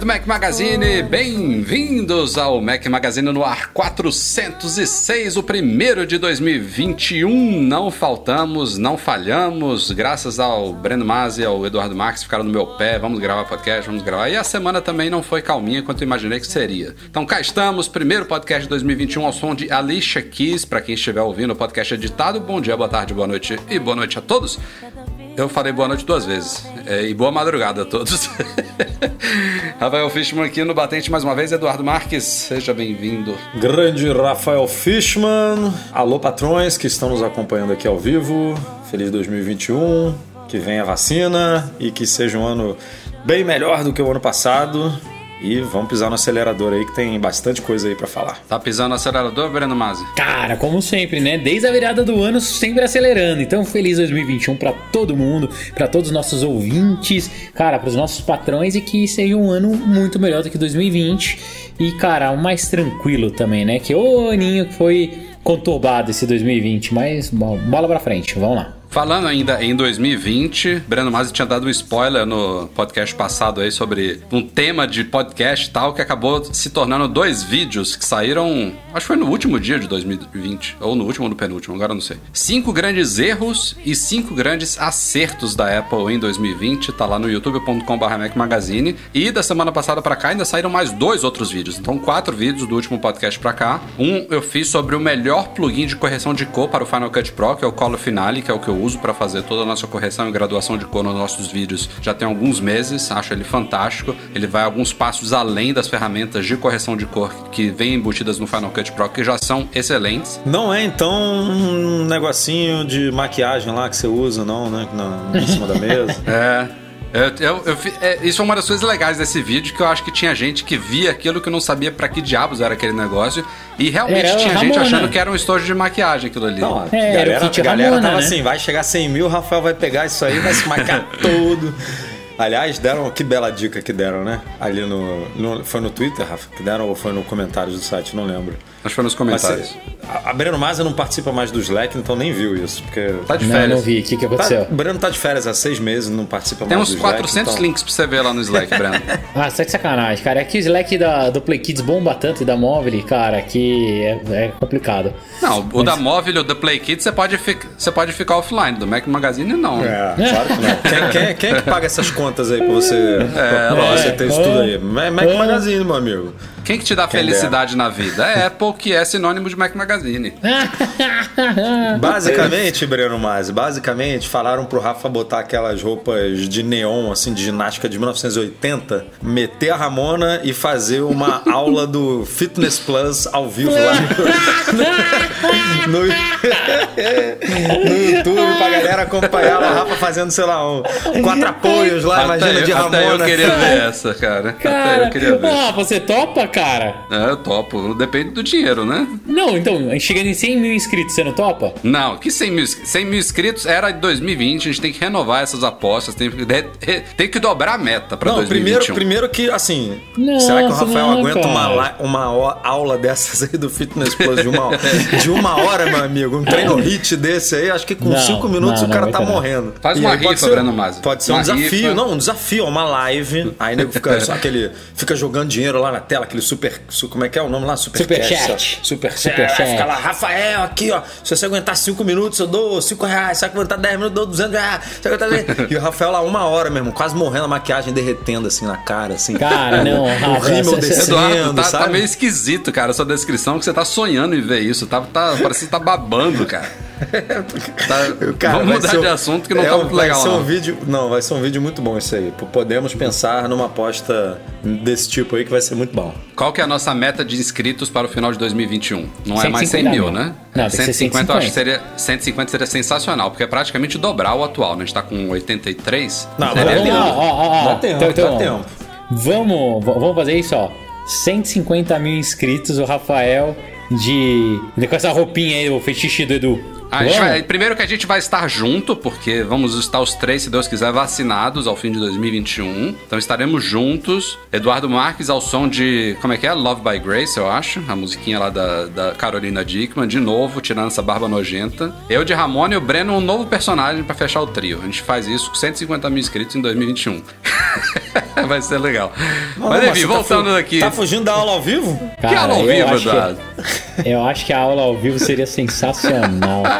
Do Mac Magazine, bem-vindos ao Mac Magazine no ar 406, o primeiro de 2021. Não faltamos, não falhamos, graças ao Breno Masi e ao Eduardo Marques ficaram no meu pé. Vamos gravar podcast, vamos gravar. E a semana também não foi calminha quanto eu imaginei que seria. Então cá estamos, primeiro podcast de 2021 ao som de Alicia Keys, para quem estiver ouvindo o podcast editado. Bom dia, boa tarde, boa noite e boa noite a todos. Eu falei boa noite duas vezes. É, e boa madrugada a todos. Rafael Fishman aqui no Batente mais uma vez. Eduardo Marques, seja bem-vindo. Grande Rafael Fishman. Alô, patrões que estão nos acompanhando aqui ao vivo. Feliz 2021. Que venha a vacina e que seja um ano bem melhor do que o ano passado. E vamos pisar no acelerador aí que tem bastante coisa aí para falar. Tá pisando no acelerador, Breno Masi? Cara, como sempre, né? Desde a virada do ano, sempre acelerando. Então, feliz 2021 para todo mundo, para todos os nossos ouvintes, cara, para os nossos patrões e que seja um ano muito melhor do que 2020. E, cara, mais tranquilo também, né? Que o aninho que foi conturbado esse 2020, mas bola pra frente, vamos lá. Falando ainda em 2020, Breno Masi tinha dado um spoiler no podcast passado aí sobre um tema de podcast e tal, que acabou se tornando dois vídeos que saíram, acho que foi no último dia de 2020, ou no último ou no penúltimo, agora não sei. Cinco grandes erros e cinco grandes acertos da Apple em 2020, tá lá no youtube.com.br Magazine. E da semana passada para cá ainda saíram mais dois outros vídeos, então quatro vídeos do último podcast para cá. Um eu fiz sobre o melhor plugin de correção de cor para o Final Cut Pro, que é o Color Finale, que é o que eu uso para fazer toda a nossa correção e graduação de cor nos nossos vídeos já tem alguns meses, acho ele fantástico. Ele vai alguns passos além das ferramentas de correção de cor que vêm embutidas no Final Cut Pro, que já são excelentes. Não é então um negocinho de maquiagem lá que você usa, não, né? Na, em cima da mesa. é. Eu, eu, eu, é, isso é uma das coisas legais desse vídeo, que eu acho que tinha gente que via aquilo que não sabia para que diabos era aquele negócio. E realmente era tinha gente achando que era um estojo de maquiagem aquilo ali. Não, é, galera, a galera Ramona, tava né? assim, vai chegar a 100 mil, o Rafael vai pegar isso aí, vai se maquiar todo. Aliás, deram, que bela dica que deram, né? Ali no, no, Foi no Twitter, Rafa, que deram ou foi no comentário do site, não lembro. Acho que foi nos comentários. Mas, a, a Breno Maza não participa mais do Slack, então nem viu isso. Porque... Tá de férias. Não, não vi. O que, que aconteceu? Tá, o Breno tá de férias há seis meses, não participa Tem mais do Slack. Tem uns 400 então... links pra você ver lá no Slack, Breno. ah, você tá de sacanagem, cara. É que o Slack da, do Play Kids bomba tanto e da Móvel, cara, que é, é complicado. Não, o Mas... da Móvel e o da Play Kids você pode, você pode ficar offline. Do Mac Magazine, não. É, claro que não. quem, quem, quem, é que paga essas contas aí pra você, é, pra você ter isso tudo aí? Mac Magazine, meu amigo. Quem que te dá Quem felicidade na vida? É Apple, que é sinônimo de Mac Magazine. basicamente, Breno Masi, basicamente falaram pro Rafa botar aquelas roupas de neon, assim, de ginástica de 1980, meter a Ramona e fazer uma aula do Fitness Plus ao vivo lá no, no, no YouTube pra galera acompanhar o Rafa fazendo, sei lá, um, quatro apoios lá, até imagina, eu, de Ramona. Até eu queria ver essa, cara. cara até eu queria ver. Ah, você topa, cara? É, eu topo. Depende do dinheiro, né? Não, então, chegando em 100 mil inscritos, você não topa? Não, que 100 mil, 100 mil inscritos era de 2020, a gente tem que renovar essas apostas, tem, tem que dobrar a meta pra não, 2021. Primeiro, primeiro que, assim, Nossa, será que o Rafael não, aguenta uma, uma aula dessas aí do Fitness Plus de uma, de uma hora, meu amigo? Um treino hit desse aí, acho que com 5 minutos não, o cara tá morrendo. Faz uma rifa, ser, Breno Masi. Pode ser uma um desafio, rifa. não, um desafio, uma live, aí nego fica, aquele, fica jogando dinheiro lá na tela, aquele super, como é que é o nome lá? Super, super chat. chat. Super, super chat. Fica lá, Rafael, aqui, ó. Se você aguentar 5 minutos, eu dou 5 reais. Se você aguentar 10 minutos, eu dou 200 reais. Se aguentar 10... e o Rafael lá, uma hora mesmo, quase morrendo, a maquiagem derretendo assim na cara, assim. Cara, não, O rímel descendo, Eduardo, tá, sabe? tá meio esquisito, cara, a sua descrição, que você tá sonhando em ver isso. Tá, tá, parece que tá babando, cara. Tá, Cara, vamos vai mudar ser- de assunto que não é, tá muito vai legal, ser um não. vídeo, não, vai ser um vídeo muito bom isso aí. Podemos pensar numa aposta desse tipo aí que vai ser muito bom. Qual que é a nossa meta de inscritos para o final de 2021? Não é mais 100 150 mil, mil. né? Não, tem que ser 150 eu acho que 150. seria 150 seria sensacional, porque é praticamente dobrar o atual, né? A gente tá com 83. Não, seria vamos lindo. lá. Ó, ó, ó. Dá tempo, Então, dá então, tempo. Vamos, vamos fazer isso, ó. 150 mil inscritos, o Rafael de. Com essa roupinha aí, o fetiche do Edu. A gente Vamos? vai- primeiro que a gente vai estar junto, porque vamos estar os três, se Deus quiser, vacinados ao fim de 2021. Então estaremos juntos. Eduardo Marques ao som de. Como é que é? Love by Grace, eu acho. A musiquinha lá da, da Carolina Dickman. De novo, tirando essa barba nojenta. Eu de Ramona e o Breno, um novo personagem pra fechar o trio. A gente faz isso com 150 mil inscritos em 2021. vai ser legal. Não, Mas enfim, tá voltando fu- aqui. Tá fugindo da aula ao vivo? que aula ao vivo, Eduardo? Eu acho que a aula ao vivo seria sensacional, cara.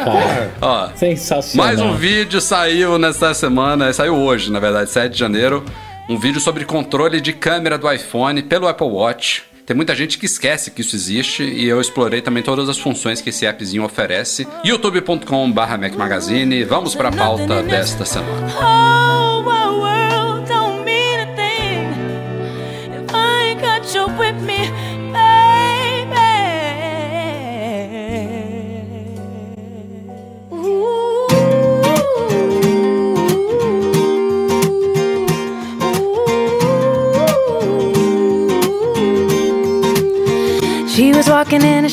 Ó, Sensacional. Mais um vídeo saiu nessa semana, saiu hoje, na verdade, 7 de janeiro. Um vídeo sobre controle de câmera do iPhone pelo Apple Watch. Tem muita gente que esquece que isso existe e eu explorei também todas as funções que esse appzinho oferece. youtube.com/barra Mac Magazine. Vamos para a pauta desta semana. whole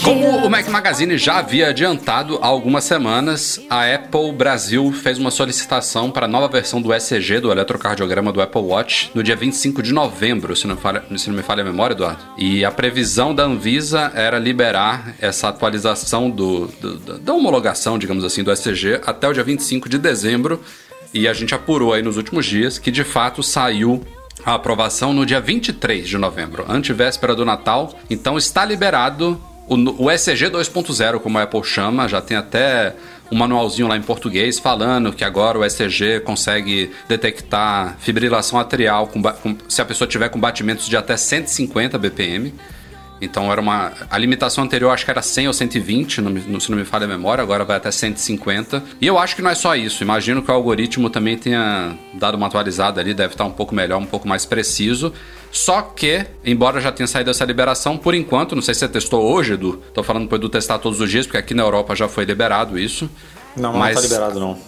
Como o Mac Magazine já havia adiantado há algumas semanas, a Apple Brasil fez uma solicitação para a nova versão do ECG, do eletrocardiograma do Apple Watch, no dia 25 de novembro, se não, falha, se não me falha a memória, Eduardo. E a previsão da Anvisa era liberar essa atualização do, do- da- homologação, digamos assim, do ECG até o dia 25 de dezembro. E a gente apurou aí nos últimos dias que de fato saiu a aprovação no dia 23 de novembro, antevéspera do Natal. Então está liberado o, ECG 2.0, como a Apple chama, já tem até um manualzinho lá em português falando que agora o ECG consegue detectar fibrilação atrial com com- se a pessoa tiver com batimentos de até 150 BPM. Então era uma. A limitação anterior acho que era 100 ou 120, não me- se não me falha a memória, agora vai até 150. E eu acho que não é só isso. Imagino que o algoritmo também tenha dado uma atualizada ali, deve estar um pouco melhor, um pouco mais preciso. Só que, embora já tenha saído essa liberação, por enquanto, não sei se você testou hoje, Edu. Tô falando pro Edu testar todos os dias, porque aqui na Europa já foi liberado isso. Não, Mas- não tá liberado não.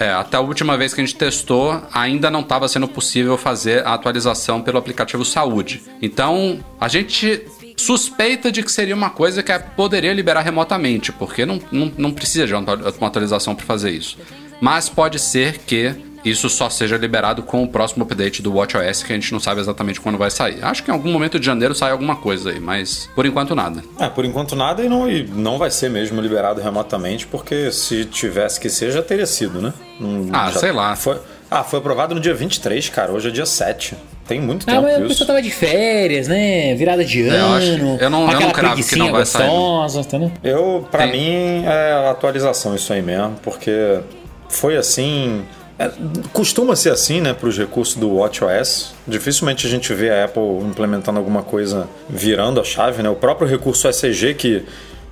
É, até a última vez que a gente testou, ainda não estava sendo possível fazer a atualização pelo aplicativo Saúde. Então, a gente suspeita de que seria uma coisa que poderia liberar remotamente, porque não, não, não precisa de uma atualização para fazer isso. Mas pode ser que isso só seja liberado com o próximo update do WatchOS, que a gente não sabe exatamente quando vai sair. Acho que em algum momento de janeiro sai alguma coisa aí, mas por enquanto nada. É, por enquanto nada e não, e não vai ser mesmo liberado remotamente, porque se tivesse que ser, já teria sido, né? Não- Ah, já sei lá. Foi, ah, foi aprovado no dia 23, cara. Hoje é dia 7. Tem muito Ah, tempo mas a isso. pessoa tava de férias, né? Virada de É, eu ano. acho- eu não- eu aquela não cravo que não vai sair, não. gostosa, entendeu? Eu, pra Tem. mim, é atualização isso aí mesmo, porque foi assim. é, costuma ser assim, né, para os recursos do WatchOS. Dificilmente a gente vê a Apple implementando alguma coisa virando a chave, né? O próprio recurso ECG que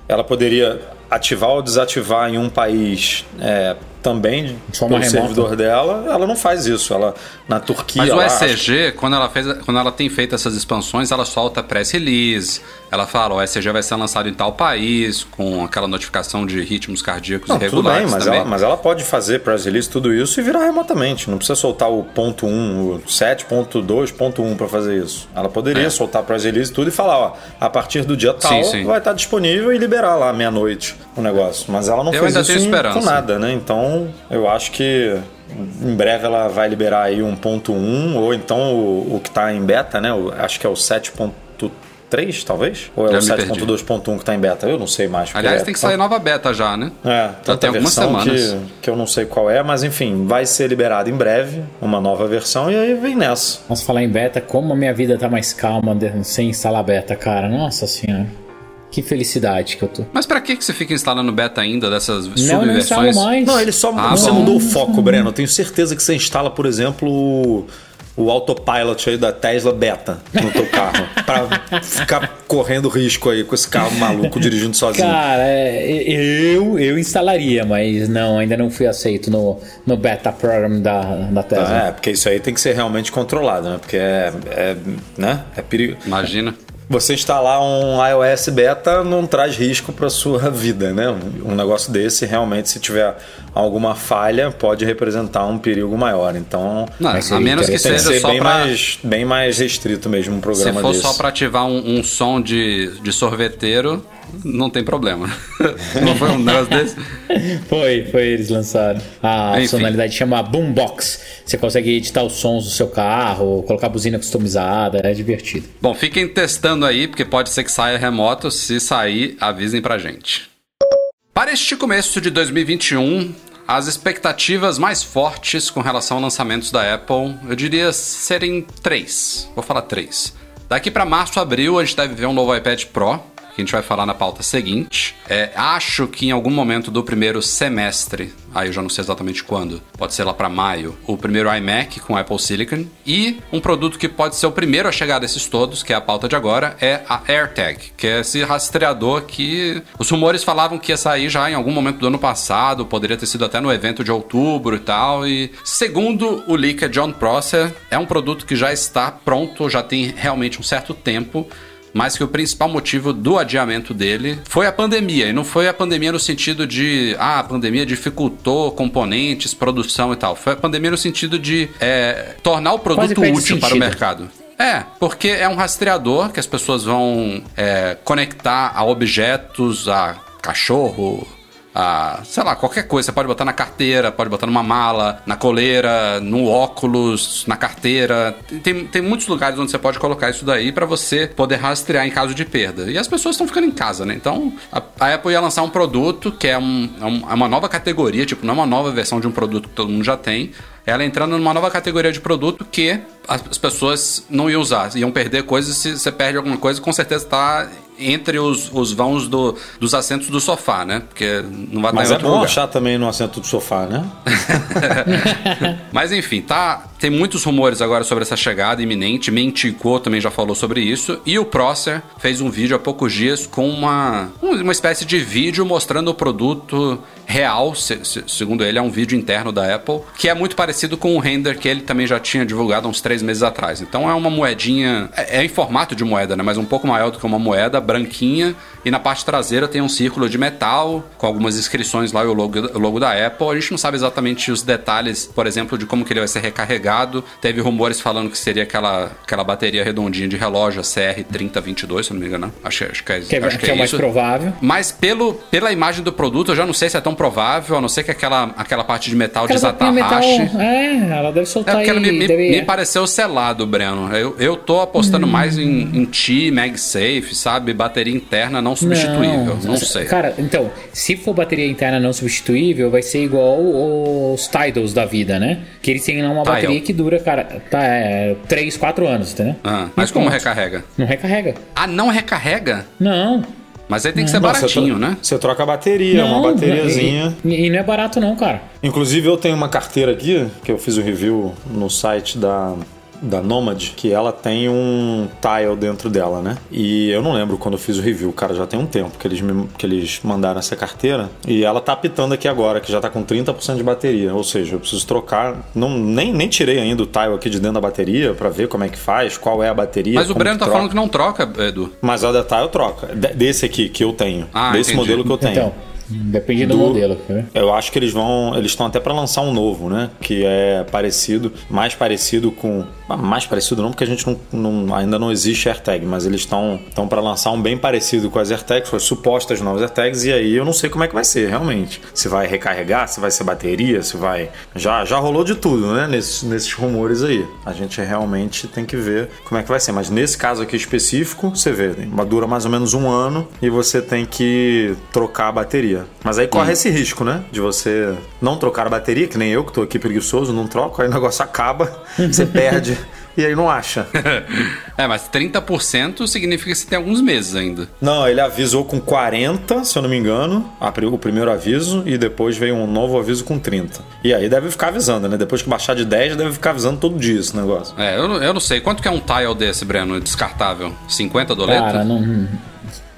ela poderia ativar ou desativar em um país é, também forma pelo remota. servidor dela, ela não faz isso. Ela na Turquia Mas o ECG, quando ela, fez, quando ela tem feito essas expansões, ela solta press release. Ela fala, o ECG vai ser lançado em tal país, com aquela notificação de ritmos cardíacos Não, tudo irregulares bem, mas também. ela, mas ela pode fazer press release, tudo isso e virar remotamente. Não precisa soltar o ponto 1, o 7.2.1 para fazer isso. Ela poderia É. soltar press release tudo e falar, ó, a partir do dia tal Sim, sim. vai estar disponível e liberar lá meia-noite o negócio. Mas ela não Eu fez isso em- com nada, né? Então, eu acho que em breve ela vai liberar aí um ponto 1 ou então o, o que tá em beta, né? O- acho que é o 7.3, talvez? Ou é Já o me perdi. 7.2.1 que tá em beta? Eu não sei mais. Aliás, é tem que sair nova beta já, né? é, Já tanta tem algumas semanas. que, que eu não sei qual é, mas enfim, vai ser liberado em breve uma nova versão e aí vem nessa. Nossa, falar em beta, como a minha vida tá mais calma sem instalar beta, cara. Nossa senhora. Que felicidade que eu tô. Mas pra que que você fica instalando beta ainda dessas Não, não instalo subversões? mais. Não, ele só Ah, você bom. mudou o foco, Breno. Eu tenho certeza que você instala, por exemplo, o, autopilot aí da Tesla beta no teu carro. pra ficar correndo risco aí com esse carro maluco dirigindo sozinho. Cara, é, eu, eu instalaria, mas não, ainda não fui aceito no, no beta program da, da Tesla. É, porque isso aí tem que ser realmente controlado, né? Porque é, é, né? é perigo. Imagina. Você instalar um iOS beta não traz risco para sua vida, né? Um negócio desse, realmente, se tiver alguma falha, pode representar um perigo maior. Então, Não, a menos que seja ser só bem, pra. mais, bem mais restrito mesmo um Se programa for desse. só pra ativar um, um som de, de sorveteiro, não tem problema. não foi um negócio desse? Foi, foi eles lançaram. A Enfim. funcionalidade chama Boombox. Você consegue editar os sons do seu carro, colocar buzina customizada, é divertido. Bom, fiquem testando aí, porque pode ser que saia remoto. Se sair, avisem pra gente. Para este começo de 2021, as expectativas mais fortes com relação a lançamentos da Apple, eu diria serem três. Vou falar três. Daqui para março, abril, a gente deve ver um novo iPad Pro, que a gente vai falar na pauta seguinte. É, acho que em algum momento do primeiro semestre, aí eu já não sei exatamente quando, pode ser lá para maio, o primeiro iMac com Apple Silicon. E um produto que pode ser o primeiro a chegar desses todos, que é a pauta de agora, é a AirTag, que é esse rastreador que os rumores falavam que ia sair já em algum momento do ano passado, poderia ter sido até no evento de outubro e tal. E segundo o leaker John Prosser, é um produto que já está pronto, já tem realmente um certo tempo mas que o principal motivo do adiamento dele foi a pandemia. E não foi a pandemia no sentido de, ah, a pandemia dificultou componentes, produção e tal. Foi a pandemia no sentido de é, tornar o produto útil para o mercado. É, porque é um rastreador que as pessoas vão é, conectar a objetos, a cachorro, a, sei lá, qualquer coisa. Você pode botar na carteira, pode botar numa mala, na coleira, no óculos, na carteira. Tem, tem muitos lugares onde você pode colocar isso daí para você poder rastrear em caso de perda. E as pessoas estão ficando em casa, né? Então a, a Apple ia lançar um produto que é, é um- é uma nova categoria, tipo, não é uma nova versão de um produto que todo mundo já tem. Ela entrando numa nova categoria de produto que as as pessoas não iam usar, iam perder coisas. Se você perde alguma coisa, com certeza está entre os, os vãos do- dos assentos do sofá, né? Porque não vai Mas estar em é outro bom lugar. achar também no assento do sofá, né? Mas enfim, tá. Tem muitos rumores agora sobre essa chegada iminente. Mentico também já falou sobre isso. E o Prosser fez um vídeo há poucos dias com uma, uma espécie de vídeo mostrando o produto real. se- se- segundo ele, é um vídeo interno da Apple, que é muito parecido com o render que ele também já tinha divulgado uns três meses atrás. Então é uma moedinha. É, é em formato de moeda, né? Mas um pouco maior do que uma moeda, branquinha. E na parte traseira tem um círculo de metal com algumas inscrições lá e o logo, o logo da Apple. A gente não sabe exatamente os detalhes, por exemplo, de como que ele vai ser recarregado. Teve rumores falando que seria aquela, aquela bateria redondinha de relógio, a CR3022, se não me engano. Acho, acho que é, Que é, acho que é o mais isso. provável. Mas pelo, pela imagem do produto, eu já não sei se é tão provável, a não ser que aquela, aquela parte de metal Aquela tapinha metal, é, ela deve É soltar porque ela me, me, deve- me pareceu selado, Breno. Eu, eu tô apostando mais em, em Ti, MagSafe, sabe? Bateria interna não substituível. Não, sei. Cara, então, se for bateria interna não substituível, vai ser igual os Tidals da vida, né? Que eles têm lá uma Tidal. bateria que dura, cara, tá, é, 3, 4 anos, entendeu? Ah, mas como recarrega? Não recarrega. Ah, não recarrega? Não. Mas aí tem que ser Não, você baratinho, tro- né? Você troca a bateria, não, uma bateriazinha. E, e não é barato não, cara. Inclusive eu tenho uma carteira aqui, que eu fiz o review no site da, da Nomad, que ela tem um tile dentro dela, né? E eu não lembro quando eu fiz o review, cara, já tem um tempo que eles, me- que eles mandaram essa carteira. E ela tá apitando aqui agora, que já tá com 30% de bateria. Ou seja, eu preciso trocar. Não, nem, nem tirei ainda o tile aqui de dentro da bateria pra ver como é que faz, qual é a bateria. Mas o Breno tá troca. falando que não troca, Edu. Mas a da tile troca. De- Desse aqui que eu tenho. Ah, desse entendi. modelo que eu tenho. Então, depende do, Do- modelo. né? Eu acho que eles vão. Eles estão até para lançar um novo, né? Que é parecido, mais parecido com. ah, Mais parecido não, porque a gente não, não- ainda não existe AirTag, mas eles estão estão para lançar um bem parecido com as AirTags, com as supostas novas AirTags, e aí eu não sei como é que vai ser, realmente. Se vai recarregar, se vai ser bateria, se vai. Já, já rolou de tudo, né? Nesses, nesses rumores aí. A gente realmente tem que ver como é que vai ser. Mas nesse caso aqui específico, você vê, dura mais ou menos um ano e você tem que trocar a bateria. Bateria. Mas aí corre esse risco, né? De você não trocar a bateria, que nem eu, que tô aqui preguiçoso, não troco, aí o negócio acaba, você perde e aí não acha. É, mas 30% significa que você tem alguns meses ainda. Não, ele avisou com 40, se eu não me engano, o primeiro aviso, e depois veio um novo aviso com 30. E aí deve ficar avisando, né? Depois que baixar de 10, deve ficar avisando todo dia esse negócio. É, eu, não- eu não sei. Quanto que é um tile desse, Breno? Descartável? 50 doletas? Cara, não,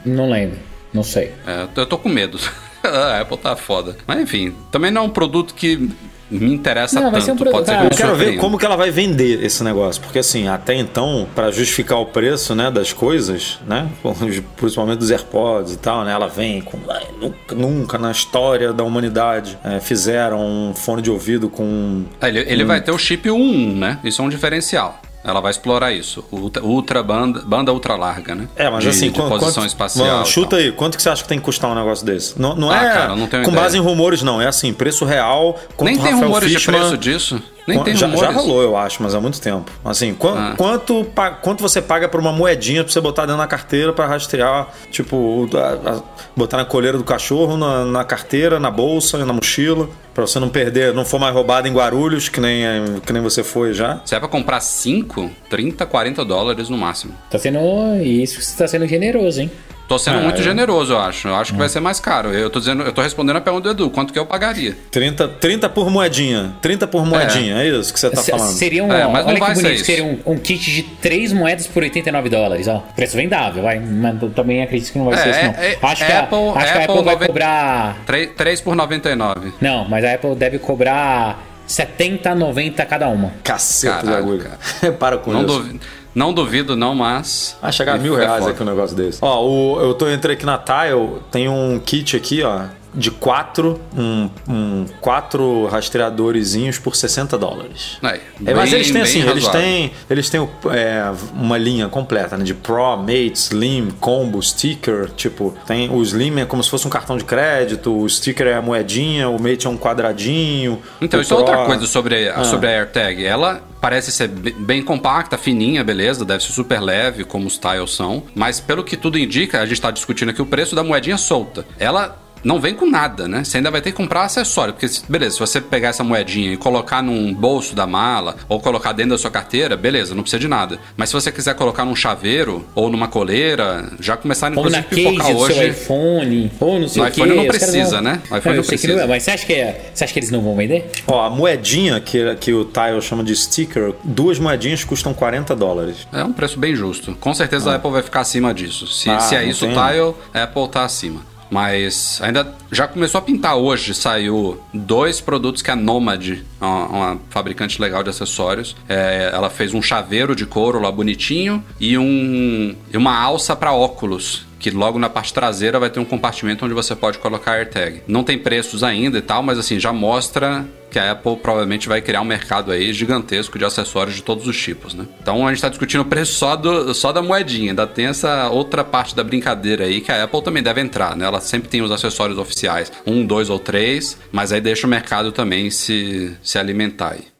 não lembro. Não sei. É, eu tô com medo. A Apple tá foda. Mas enfim, também não é um produto que me interessa Não, tanto. um produto- Pode ser que eu Eu quero ver como que ela vai vender esse negócio, porque assim, até então, para justificar o preço, né, das coisas, né, principalmente dos AirPods e tal, né, ela vem com "Ai, nunca, nunca na história da humanidade é, fizeram um fone de ouvido com É, ele ele vai ter o chip 1, né? Isso é um diferencial. Ela vai explorar isso. Ultra, ultra banda, banda ultra larga, né? É, mas de, assim, de posição quanto- espacial. E chuta aí, quanto que você acha que tem que custar um negócio desse? Não, não Ah, é cara, não com ideia. base em rumores, não. É assim, preço real. Nem tem rumores Fishman- de preço disso. Nem tem já, rumores. já rolou, eu acho, mas há muito tempo. Assim, quan- Ah. quanto, quanto você paga por uma moedinha pra você botar dentro da carteira pra rastrear, tipo, a- a- botar na coleira do cachorro, na, na carteira, na bolsa, na mochila, pra você não perder, não for mais roubado em Guarulhos, que nem, que nem você foi já. Se é pra comprar 5, 30, 40 dólares no máximo. Tá sendo. Isso você tá sendo generoso, hein? Tô sendo Ah, muito eu- generoso, eu acho. Eu acho que vai ser mais caro. Eu tô dizendo, eu tô respondendo a pergunta do Edu, quanto que eu pagaria? 30, 30 por moedinha. 30 por moedinha, é, isso que você tá falando. Seria um. É, mas não olha vai que ser bonito, isso. seria um, um kit de 3 moedas por 89 dólares, ó. Preço vendável, vai. Mas eu também acredito que não vai É, ser isso, não. é- acho que, é a, Apple- acho que a Apple Apple vai cobrar. 3, 3 por 99. Não, mas a Apple deve cobrar 70, 90 cada uma. Caceta Caralho, agulha. Para com Não, isso. duvi- não duvido, não, mas. Vai chegar a mil É reais foda. aqui um negócio desse. Ó, o, eu tô entrei aqui na Tile, tem um kit aqui, ó, de quatro, um, um quatro rastreadorzinhos por 60 dólares. Aí, É, mas bem- eles têm assim, eles razoável. têm, eles têm é, uma linha completa, né? De Pro, Mate, Slim, Combo, Sticker. Tipo, tem o Slim é como se fosse um cartão de crédito, o Sticker é a moedinha, o Mate é um quadradinho. Então, isso é Pro- outra coisa sobre, Ah. sobre a AirTag. Ela parece ser be- bem compacta, fininha, beleza? Deve ser super leve, como os tiles são. Mas pelo que tudo indica, a gente tá discutindo aqui o preço da moedinha solta. Ela não vem com nada, né? Você ainda vai ter que comprar acessório. Porque, beleza, se você pegar essa moedinha e colocar num bolso da mala ou colocar dentro da sua carteira, beleza, não precisa de nada. Mas se você quiser colocar num chaveiro ou numa coleira, já começaram Ou na inclusive a pipocar case do seu hoje. iPhone, ou não sei No o iPhone não Os caras precisa, vão- né? O iPhone não que precisa. é, mas você acha que, é- você acha que eles não vão vender? Ó, a moedinha que, que o Tile chama de sticker, duas moedinhas custam 40 dólares. É um preço bem justo. Com certeza a Apple vai ficar acima disso. Se, Ah, se é não isso o. Tile, a Apple tá acima. Mas ainda já começou a pintar hoje. Saiu dois produtos que a Nomad, uma, uma fabricante legal de acessórios, é, ela fez um chaveiro de couro lá bonitinho e, um, uma alça para óculos. Que logo na parte traseira vai ter um compartimento onde você pode colocar AirTag. Não tem preços ainda e tal, mas assim, já mostra que a Apple provavelmente vai criar um mercado aí gigantesco de acessórios de todos os tipos, né? Então a gente está discutindo o preço só, do, só da moedinha, ainda tem essa outra parte da brincadeira aí que a Apple também deve entrar, né? Ela sempre tem os acessórios oficiais, um, dois ou três, mas aí deixa o mercado também se, se alimentar aí.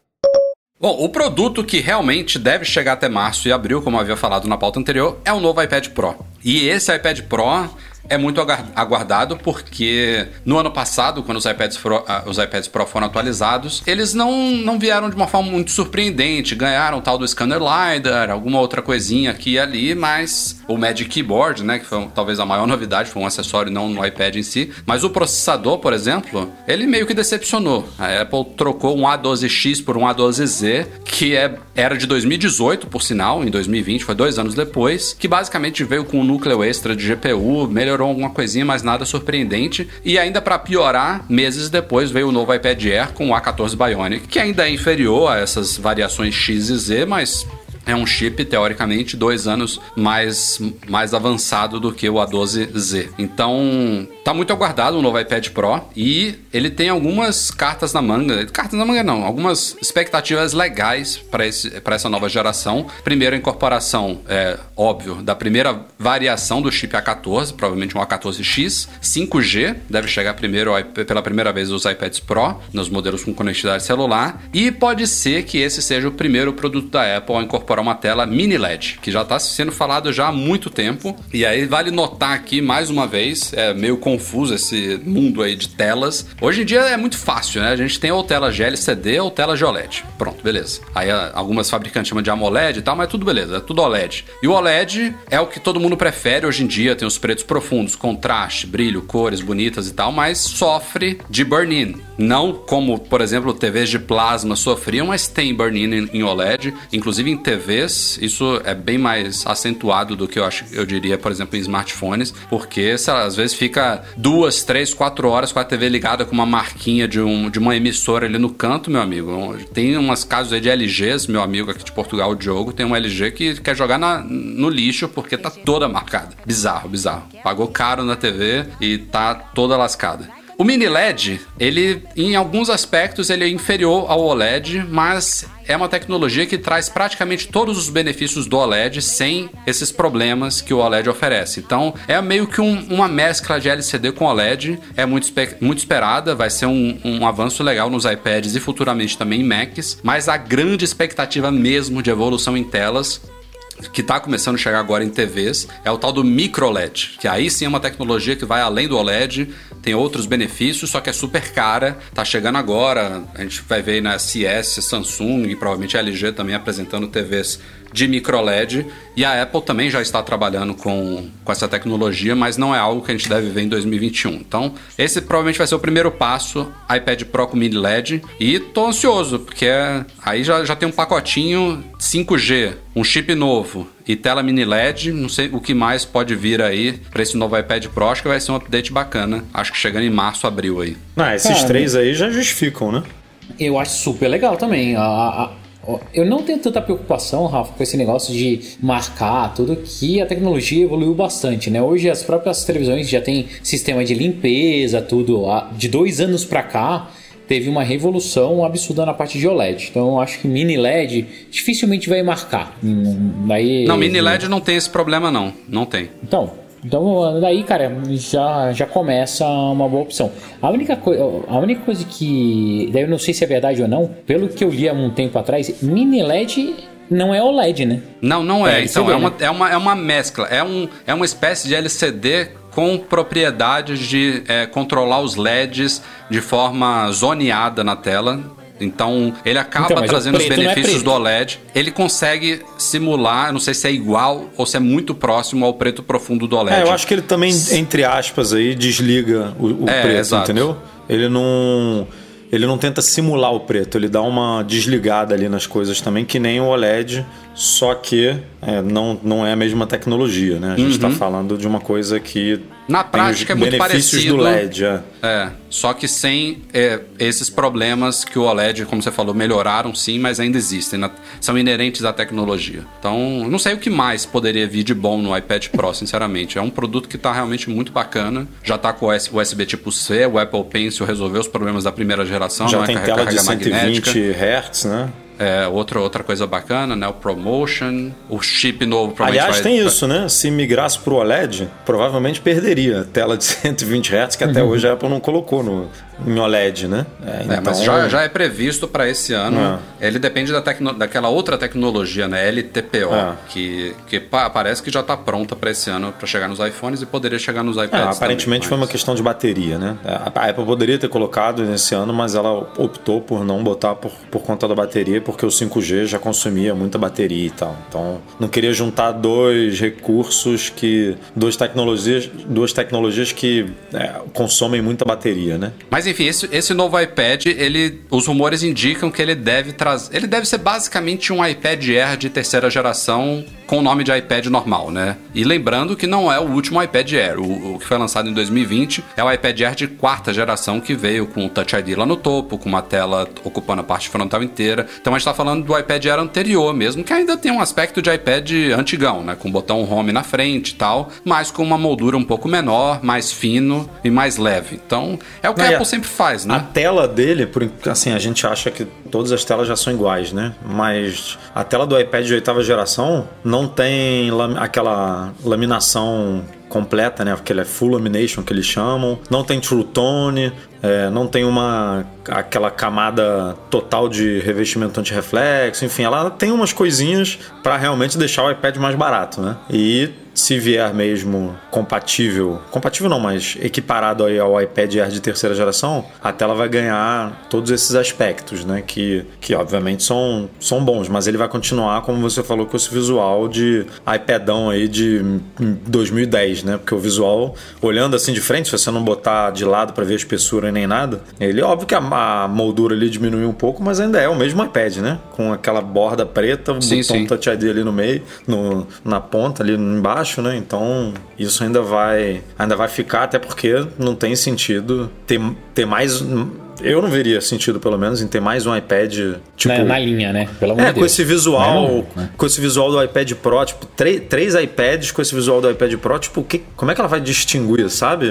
Bom, o produto que realmente deve chegar até março e abril, como havia falado na pauta anterior, é o novo iPad Pro. E esse iPad Pro é muito aguardado porque no ano passado, quando os iPads Pro, ah, os iPads Pro foram atualizados, eles não, não vieram de uma forma muito surpreendente. Ganharam tal do scanner LiDAR, alguma outra coisinha aqui e ali, mas o Magic Keyboard, né, que foi talvez a maior novidade, foi um acessório não no iPad em si, mas o processador, por exemplo, ele meio que decepcionou. A Apple trocou um A12X por um A12Z, que é, era de 2018, por sinal, em 2020, foi dois anos depois, que basicamente veio com um núcleo extra de GPU, melhorou alguma coisinha, mas nada surpreendente. E ainda para piorar, meses depois veio o novo iPad Air com o A14 Bionic, que ainda é inferior a essas variações X e Z, mas é um chip, teoricamente, dois anos mais, mais avançado do que o A12Z. Então, tá muito aguardado o novo iPad Pro e ele tem algumas cartas na manga. Cartas na manga não, algumas expectativas legais para essa nova geração. Primeiro, a incorporação, é óbvio, da primeira variação do chip A14, provavelmente um A14X. 5G, deve chegar primeiro pela primeira vez os iPads Pro, nos modelos com conectividade celular. E pode ser que esse seja o primeiro produto da Apple a incorporar para uma tela mini LED, que já está sendo falado já há muito tempo. E aí vale notar aqui mais uma vez, é meio confuso esse mundo aí de telas. Hoje em dia é muito fácil, né? A gente tem ou tela GLCD ou tela GOLED. Pronto, beleza. Aí ah, algumas fabricantes chamam de AMOLED e tal, mas tudo beleza, é tudo OLED. E o OLED é o que todo mundo prefere hoje em dia, tem os pretos profundos, contraste, brilho, cores bonitas e tal, mas sofre de burn-in. Não como, por exemplo, TVs de plasma sofriam, mas tem burn-in em OLED. Inclusive em TVs, isso é bem mais acentuado do que eu acho, eu diria, por exemplo, em smartphones, porque lá, às vezes fica duas, três, quatro horas com a TV ligada com uma marquinha de, um, de uma emissora ali no canto, meu amigo. Tem umas casos aí de LGs, meu amigo aqui de Portugal, o Diogo, tem um LG que quer jogar na, no lixo porque tá toda marcada. Bizarro, bizarro. Pagou caro na TV e tá toda lascada. O mini LED, ele em alguns aspectos ele é inferior ao OLED, mas é uma tecnologia que traz praticamente todos os benefícios do OLED sem esses problemas que o OLED oferece. Então, é meio que um, uma mescla de LCD com OLED, é muito, muito esperada, vai ser um, um avanço legal nos iPads e futuramente também em Macs, mas a grande expectativa mesmo de evolução em telas que está começando a chegar agora em TVs é o tal do micro LED, que aí sim é uma tecnologia que vai além do OLED, tem outros benefícios, só que é super cara, tá chegando agora, a gente vai ver na CS, Samsung e provavelmente LG também apresentando TVs de microLED e a Apple também já está trabalhando com, com essa tecnologia, mas não é algo que a gente deve ver em 2021. Então, esse provavelmente vai ser o primeiro passo, iPad Pro com mini LED e tô ansioso, porque aí já, já tem um pacotinho 5G, um chip novo e tela mini LED, não sei o que mais pode vir aí para esse novo iPad Pro, acho que vai ser um update bacana, acho que chegando em março, abril aí. Ah, esses Cara, três aí já justificam, né? Eu acho super legal também. A, a, eu não tenho tanta preocupação, Rafa, com esse negócio de marcar tudo, que a tecnologia evoluiu bastante, né? Hoje as próprias televisões já têm sistema de limpeza, tudo. De dois anos para cá, teve uma revolução absurda na parte de OLED. Então eu acho que mini LED dificilmente vai marcar. Daí, não, mini LED não tem esse problema, não. Não tem. Então, então, daí, cara, já, já começa uma boa opção. A única, a única coisa que. Daí eu não sei se é verdade ou não, pelo que eu li há um tempo atrás, mini LED não é OLED, né? Não, não é. é então, é, uma, né? é, uma, é uma mescla. É, um, é uma espécie de LCD com propriedades de é, controlar os LEDs de forma zoneada na tela. Então, ele acaba então, trazendo os é benefícios é do OLED. Ele consegue simular, não sei se é igual ou se é muito próximo ao preto profundo do OLED. É, eu acho que ele também, entre aspas, aí, desliga o, o é, preto, exato. entendeu? Ele não. Ele não tenta simular o preto, ele dá uma desligada ali nas coisas também, que nem o OLED, só que é, não, não é a mesma tecnologia, né? A gente está uhum. falando de uma coisa que na prática é muito parecido. do LED, é. é só que sem é, esses problemas que o OLED, como você falou, melhoraram sim, mas ainda existem. Na, são inerentes à tecnologia. Então, não sei o que mais poderia vir de bom no iPad Pro, sinceramente. É um produto que está realmente muito bacana. Já está com USB tipo C, o Apple Pencil resolveu os problemas da primeira geração. Já tem tela de 120 Hz, né? É, outra, outra coisa bacana, né? O Promotion, o chip novo Aliás, vai... tem isso, né? Se migrasse para o OLED, provavelmente perderia a tela de 120 Hz, que até uhum. hoje a Apple não colocou no, em OLED, né? É, então... é, mas já, já é previsto para esse ano. É. Ele depende da tecno... daquela outra tecnologia, né? LTPO, é. que, que parece que já está pronta para esse ano para chegar nos iPhones e poderia chegar nos iPads. É, aparentemente também, foi uma questão de bateria, né? A Apple poderia ter colocado nesse ano, mas ela optou por não botar por, por conta da bateria, porque o 5G já consumia muita bateria e tal. Então, não queria juntar dois recursos que. duas tecnologias, duas tecnologias que é, consomem muita bateria, né? Mas enfim, esse, esse novo iPad, ele, os rumores indicam que ele deve trazer. Ele deve ser basicamente um iPad Air de terceira geração com o nome de iPad normal, né? E lembrando que não é o último iPad Air. O, o, que foi lançado em 2020 é o iPad Air de quarta geração que veio com o Touch ID lá no topo, com uma tela ocupando a parte frontal inteira. Então a gente está falando do iPad Air anterior mesmo, que ainda tem um aspecto de iPad antigão, né? Com botão home na frente e tal, mas com uma moldura um pouco menor, mais fino e mais leve. Então é o que a Apple sempre faz, né? A tela dele, por, assim, a gente acha que todas as telas já são iguais, né? Mas a tela do iPad de oitava geração não tem lam aquela laminação completa, né? Porque ele é full lamination que eles chamam. Não tem True Tone, é, não tem uma aquela camada total de revestimento anti-reflexo, enfim, ela tem umas coisinhas para realmente deixar o iPad mais barato, né? E se vier mesmo compatível, compatível não, mas equiparado aí ao iPad Air de terceira geração, a tela vai ganhar todos esses aspectos, né? Que, que obviamente são, são bons, mas ele vai continuar, como você falou, com esse visual de iPadão aí de 2010, né? Porque o visual, olhando assim de frente, se você não botar de lado para ver a espessura nem nada, ele, óbvio que a, a, moldura ali diminuiu um pouco, mas ainda é o mesmo iPad, né? Com aquela borda preta, um sim, botão sim. Touch ID ali no meio, no, na ponta ali embaixo, né? Então, isso ainda vai, ainda vai ficar, até porque não tem sentido ter, ter mais eu não veria sentido, pelo menos, em ter mais um iPad tipo. Na, na linha, né? Pelo amor É, de com Deus. esse visual, Não, né? com esse visual do iPad Pro, tipo, três, três iPads com esse visual do iPad Pro, tipo, que, como é que ela vai distinguir, sabe?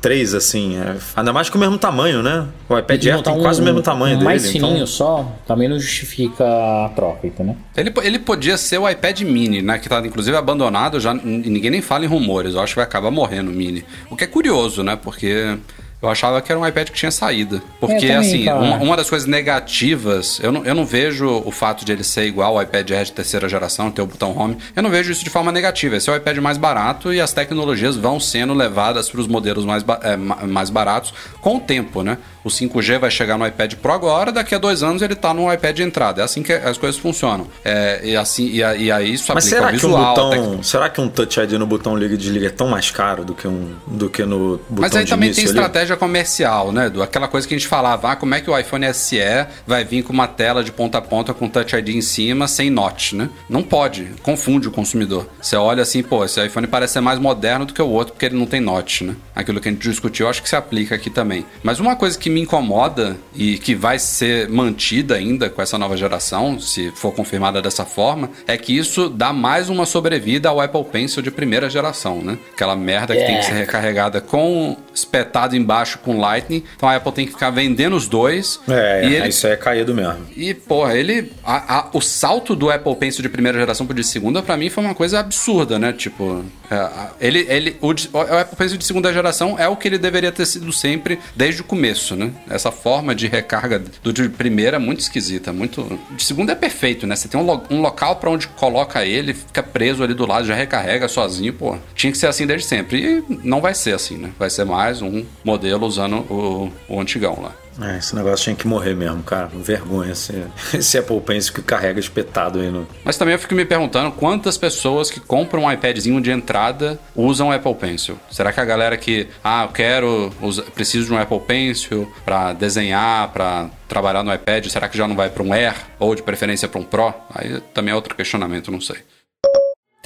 Três, assim, é, ainda mais com o mesmo tamanho, né? O iPad Air tem quase o mesmo tamanho um dele. mais então- fininho só também não justifica a troca, entendeu? Ele, ele podia ser o iPad mini, né? Que tá inclusive abandonado, já ninguém nem fala em rumores. Eu acho que vai acabar morrendo o mini. O que é curioso, né? Porque eu achava que era um iPad que tinha saída. Porque, também, assim, uma, uma das coisas negativas, eu não, eu não vejo o fato de ele ser igual ao iPad Air de terceira geração, ter o botão home, eu não vejo isso de forma negativa. Esse é o iPad mais barato e as tecnologias vão sendo levadas para os modelos mais, é, ma- mais baratos com o tempo, né? O 5G vai chegar no iPad Pro agora, daqui a dois anos ele tá no iPad de entrada. É assim que as coisas funcionam. É, e, assim, e, e aí isso Mas aplica será ao que, um visual. botão, tec- será que um Touch ID no botão liga e desliga é tão mais caro do que, um, do que no botão Mas aí também tem ali? estratégia comercial, né, Edu? Aquela coisa que a gente falava, ah, como é que o iPhone SE vai vir com uma tela de ponta a ponta com Touch ID em cima, sem notch, né? Não pode, confunde o consumidor. Você olha assim, pô, esse iPhone parece ser mais moderno do que o outro porque ele não tem notch, né? Aquilo que a gente discutiu, eu acho que se aplica aqui também. Mas uma coisa que me incomoda e que vai ser mantida ainda com essa nova geração, se for confirmada dessa forma, é que isso dá mais uma sobrevida ao Apple Pencil de primeira geração, né? Aquela merda que tem que ser recarregada com espetado embaixo com Lightning. Então a Apple tem que ficar vendendo os dois. É, e ele, isso é caído mesmo. e, porra, ele. a- a- o salto do Apple Pencil de primeira geração pro de segunda, pra mim, foi uma coisa absurda, né? Tipo, é, ele. ele o, o Apple Pencil de segunda geração é o que ele deveria ter sido sempre desde o começo, né? Essa forma de recarga do de primeira é muito esquisita. Muito. De segunda é perfeito, né? Você tem um, lo- um local pra onde coloca ele, fica preso ali do lado, já recarrega sozinho, pô. Tinha que ser assim desde sempre. E não vai ser assim, né? Vai ser mais um modelo usando o, o antigão lá. É, esse negócio tinha que morrer mesmo, cara. Vergonha esse, esse Apple Pencil que carrega espetado aí no. Mas também eu fico me perguntando quantas pessoas que compram um iPadzinho de entrada usam Apple Pencil. Será que a galera que, ah, eu quero, preciso de um Apple Pencil para desenhar, para trabalhar no iPad, será que já não vai para um Air ou de preferência para um Pro? Aí também é outro questionamento, não sei.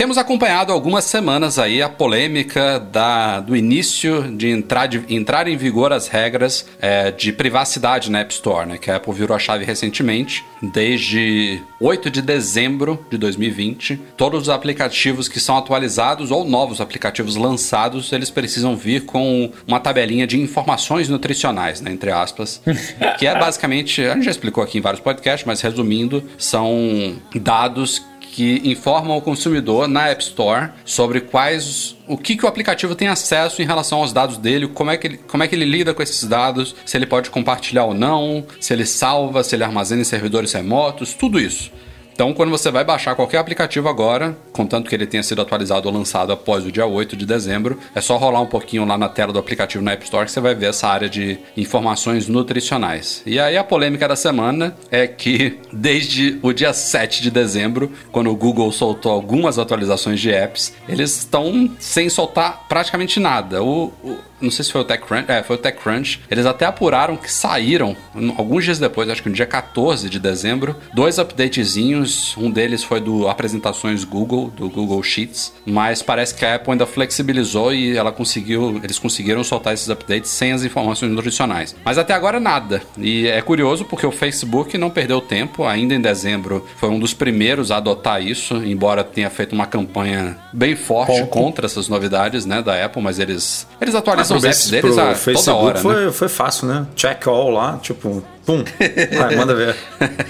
Temos acompanhado algumas semanas aí a polêmica da, do início de entrar, de entrar em vigor as regras é, de privacidade na App Store, né? Que a Apple virou a chave recentemente. Desde 8 de dezembro de 2020, todos os aplicativos que são atualizados ou novos aplicativos lançados, eles precisam vir com uma tabelinha de informações nutricionais, né? Entre aspas. que é basicamente, a gente já explicou aqui em vários podcasts, mas resumindo, são dados que informam o consumidor na App Store sobre quais o que, que o aplicativo tem acesso em relação aos dados dele, como é, que ele, como é que ele lida com esses dados, se ele pode compartilhar ou não, se ele salva, se ele armazena em servidores remotos, tudo isso. Então, quando você vai baixar qualquer aplicativo agora, contanto que ele tenha sido atualizado ou lançado após o dia 8 de dezembro, é só rolar um pouquinho lá na tela do aplicativo na App Store que você vai ver essa área de informações nutricionais. E aí a polêmica da semana é que desde o dia 7 de dezembro, quando o Google soltou algumas atualizações de apps, eles estão sem soltar praticamente nada. O, o- não sei se foi o TechCrunch, é, foi o TechCrunch. Eles até apuraram que saíram alguns dias depois, acho que no dia 14 de dezembro, dois updatezinhos. Um deles foi do apresentações Google, do Google Sheets, mas parece que a Apple ainda flexibilizou e ela conseguiu, eles conseguiram soltar esses updates sem as informações nutricionais. Mas até agora nada. E é curioso porque o Facebook não perdeu tempo, ainda em dezembro foi um dos primeiros a adotar isso, embora tenha feito uma campanha bem forte Ponto. contra essas novidades, né, da Apple, mas eles eles atualizam os Pro apps deles a toda hora, né? foi, foi fácil, né? Check all lá, tipo, pum. Vai, manda ver.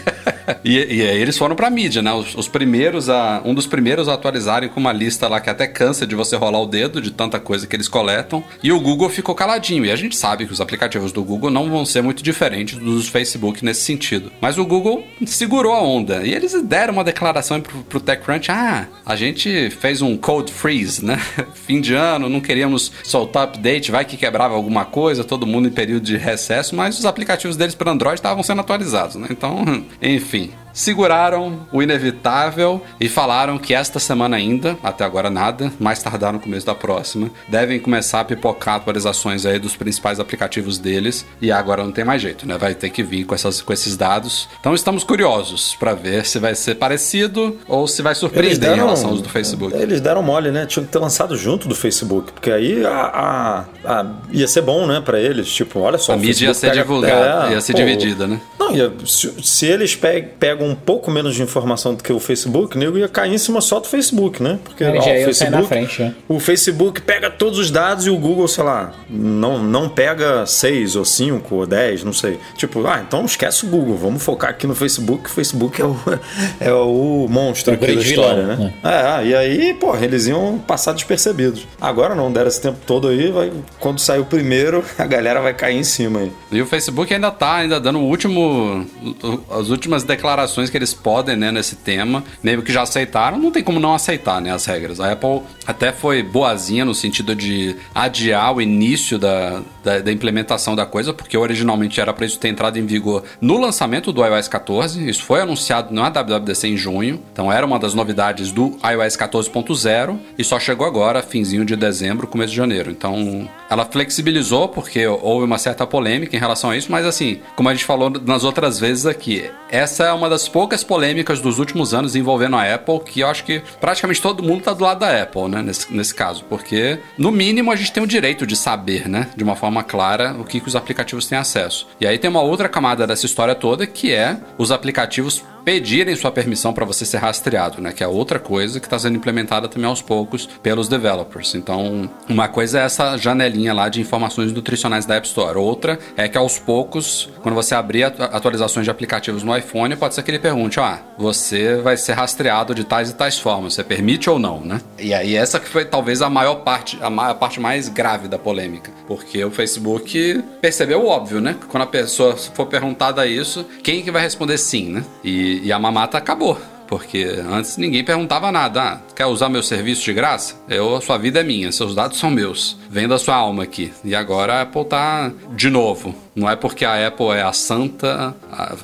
e, e aí eles foram pra mídia, né? Os, os primeiros a. Um dos primeiros a atualizarem com uma lista lá que até cansa de você rolar o dedo de tanta coisa que eles coletam. E o Google ficou caladinho. E a gente sabe que os aplicativos do Google não vão ser muito diferentes dos do Facebook nesse sentido. Mas o Google segurou a onda. E eles deram uma declaração pro, pro TechCrunch: ah, a gente fez um code freeze, né? Fim de ano, não queríamos soltar update, vai que quebrava alguma coisa, todo mundo em período de recesso, mas os aplicativos deles para Android estavam sendo atualizados, né? Então, enfim, seguraram o inevitável e falaram que esta semana ainda, até agora nada, mais tardar no começo da próxima, devem começar a pipocar atualizações aí dos principais aplicativos deles e agora não tem mais jeito, né? Vai ter que vir com, essas, com esses dados. Então estamos curiosos para ver se vai ser parecido ou se vai surpreender deram, em relação aos do Facebook. Eles deram mole, né? Tinham que ter lançado junto do Facebook, porque aí a, a, a ia ser bom, né, para eles. Tipo, olha só, a mídia ia ser pega, divulgada, é, ia ser pô, dividida, né? Não, ia, se, se eles pegam pegam um pouco menos de informação do que o Facebook, o nego ia cair em cima só do Facebook, né? Porque ó, o, Facebook, frente, né? o Facebook pega todos os dados e o Google, sei lá, não, não pega 6 ou 5 ou 10, não sei. Tipo, ah, então esquece o Google, vamos focar aqui no Facebook, o Facebook é o, é o monstro é aqui da história, vilão, né? né? É, e aí, pô, eles iam passar despercebidos. Agora não, deram esse tempo todo aí, vai, quando sair o primeiro, a galera vai cair em cima aí. E o Facebook ainda tá ainda dando o último, as últimas declarações que eles podem, né, nesse tema. Mesmo que já aceitaram, não tem como não aceitar, né, as regras. A Apple até foi boazinha no sentido de adiar o início da, da, da implementação da coisa, porque originalmente era para isso ter entrado em vigor no lançamento do iOS 14. Isso foi anunciado na WWDC em junho, então era uma das novidades do iOS 14.0 e só chegou agora, finzinho de dezembro, começo de janeiro. Então ela flexibilizou porque houve uma certa polêmica em relação a isso, mas assim, como a gente falou nas outras vezes aqui, essa é uma das poucas polêmicas dos últimos anos envolvendo a Apple, que eu acho que praticamente todo mundo tá do lado da Apple, né, nesse, nesse caso, porque no mínimo a gente tem o direito de saber, né, de uma forma clara o que, que os aplicativos têm acesso. E aí tem uma outra camada dessa história toda que é os aplicativos pedirem sua permissão para você ser rastreado, né? Que é outra coisa que está sendo implementada também aos poucos pelos developers. Então, uma coisa é essa janelinha lá de informações nutricionais da App Store. Outra é que aos poucos, quando você abrir atualizações de aplicativos no iPhone, pode ser que ele pergunte: ah, você vai ser rastreado de tais e tais formas. Você permite ou não, né? E aí essa que foi talvez a maior parte, a, maior, parte mais grave da polêmica, porque o Facebook percebeu o óbvio, né? Quando a pessoa for perguntada isso, quem que vai responder sim, né? E e, a mamata acabou. Porque antes ninguém perguntava nada. Ah, quer usar meu serviço de graça? Eu, sua vida é minha, seus dados são meus. Venda sua alma aqui. E agora a Apple tá de novo. Não é porque a Apple é a santa,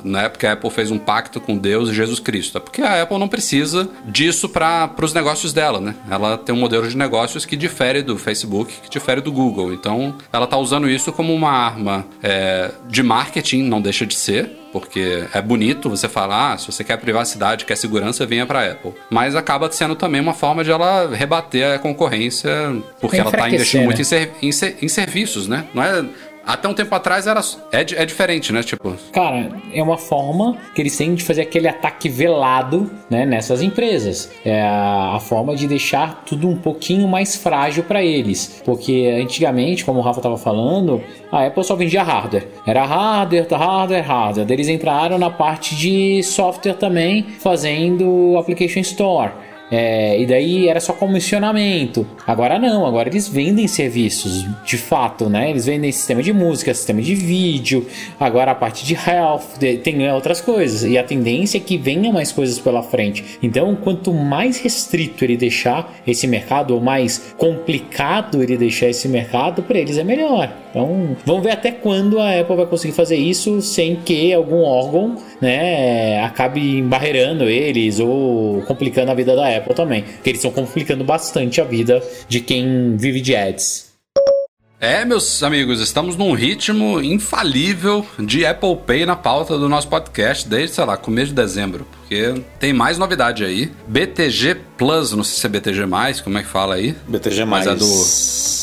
não é porque a Apple fez um pacto com Deus e Jesus Cristo. É porque a Apple não precisa disso para os negócios dela, né? Ela tem um modelo de negócios que difere do Facebook, que difere do Google. Então, ela tá usando isso como uma arma é, de marketing, não deixa de ser porque é bonito você falar, ah, se você quer privacidade, quer segurança, venha para Apple. Mas acaba sendo também uma forma de ela rebater a concorrência, porque ela está investindo né? muito em, ser, em, ser, em serviços, né? Não é até um tempo atrás era é, é diferente, né? Tipo. Cara, é uma forma que eles têm de fazer aquele ataque velado, né, nessas empresas. É a, forma de deixar tudo um pouquinho mais frágil para eles, porque antigamente, como o Rafa tava falando, a Apple só vendia hardware. Era hardware, hardware, hardware. Eles entraram na parte de software também, fazendo application store. É, e daí era só comissionamento. Agora não, agora eles vendem serviços de fato, né? Eles vendem sistema de música, sistema de vídeo, agora a parte de health, tem outras coisas. E a tendência é que venha mais coisas pela frente. Então, quanto mais restrito ele deixar esse mercado, ou mais complicado ele deixar esse mercado, para eles é melhor. Então, vamos ver até quando a Apple vai conseguir fazer isso sem que algum órgão, né, acabe embarreirando eles ou complicando a vida da Apple. Também. Porque eles estão complicando bastante a vida de quem vive de ads. É, meus amigos, estamos num ritmo infalível de Apple Pay na pauta do nosso podcast desde, sei lá, começo de dezembro. Porque tem mais novidade aí. BTG Plus, não sei se é BTG+, como é que fala aí? BTG+. Mas é do...